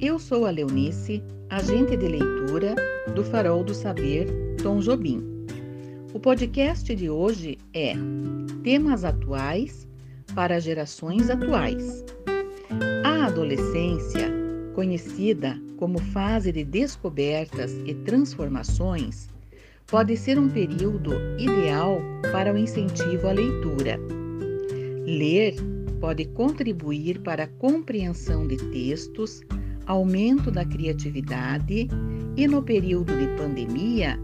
Eu sou a Leonice, agente de leitura do Farol do Saber Tom Jobim. O podcast de hoje é Temas Atuais para Gerações Atuais. A adolescência, conhecida como fase de descobertas e transformações, pode ser um período ideal para o incentivo à leitura. Ler pode contribuir para a compreensão de textos, aumento da criatividade e, no período de pandemia,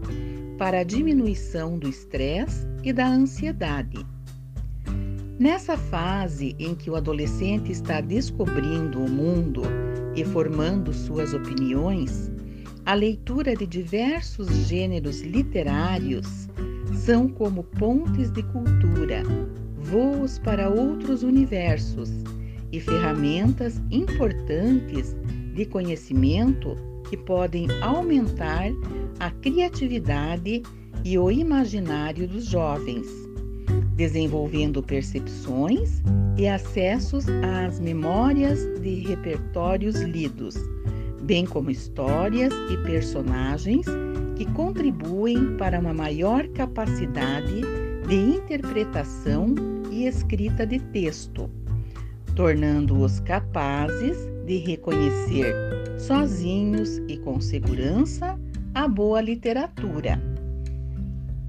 para a diminuição do estresse e da ansiedade. Nessa fase em que o adolescente está descobrindo o mundo e formando suas opiniões, a leitura de diversos gêneros literários são como pontes de cultura, voos para outros universos e ferramentas importantes de conhecimento que podem aumentar a criatividade e o imaginário dos jovens, desenvolvendo percepções e acessos às memórias de repertórios lidos bem como histórias e personagens que contribuem para uma maior capacidade de interpretação e escrita de texto, tornando-os capazes de reconhecer sozinhos e com segurança a boa literatura.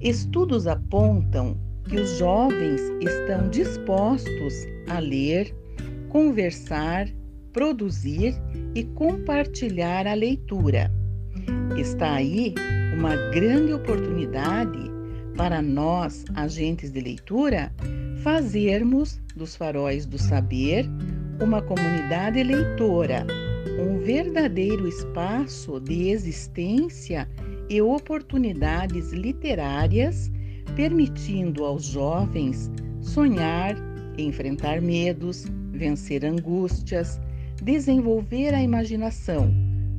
Estudos apontam que os jovens estão dispostos a ler, conversar produzir e compartilhar a leitura. Está aí uma grande oportunidade para nós, agentes de leitura, fazermos dos faróis do saber uma comunidade leitora, um verdadeiro espaço de existência e oportunidades literárias, permitindo aos jovens sonhar, enfrentar medos, vencer angústias, desenvolver a imaginação,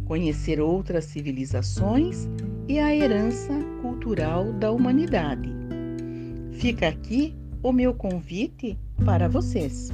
conhecer outras civilizações e a herança cultural da humanidade. Fica aqui o meu convite para vocês.